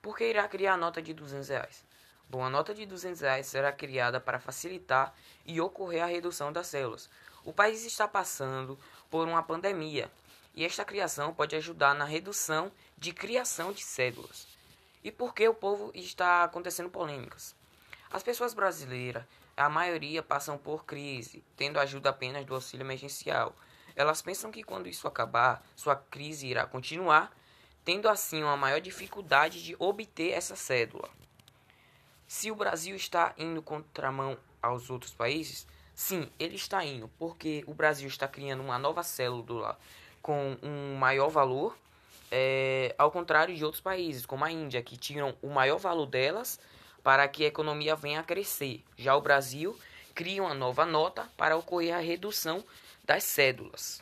Por que irá criar a nota de 200 reais? Bom, a nota de 200 reais será criada para facilitar e ocorrer a redução das células. O país está passando por uma pandemia e esta criação pode ajudar na redução de criação de cédulas. E por que o povo está acontecendo polêmicas? As pessoas brasileiras, a maioria passam por crise, tendo ajuda apenas do auxílio emergencial. Elas pensam que quando isso acabar, sua crise irá continuar, tendo assim uma maior dificuldade de obter essa cédula. Se o Brasil está indo contramão aos outros países, sim, ele está indo, porque o Brasil está criando uma nova célula com um maior valor, é, ao contrário de outros países, como a Índia, que tiram o maior valor delas para que a economia venha a crescer. Já o Brasil cria uma nova nota para ocorrer a redução das cédulas.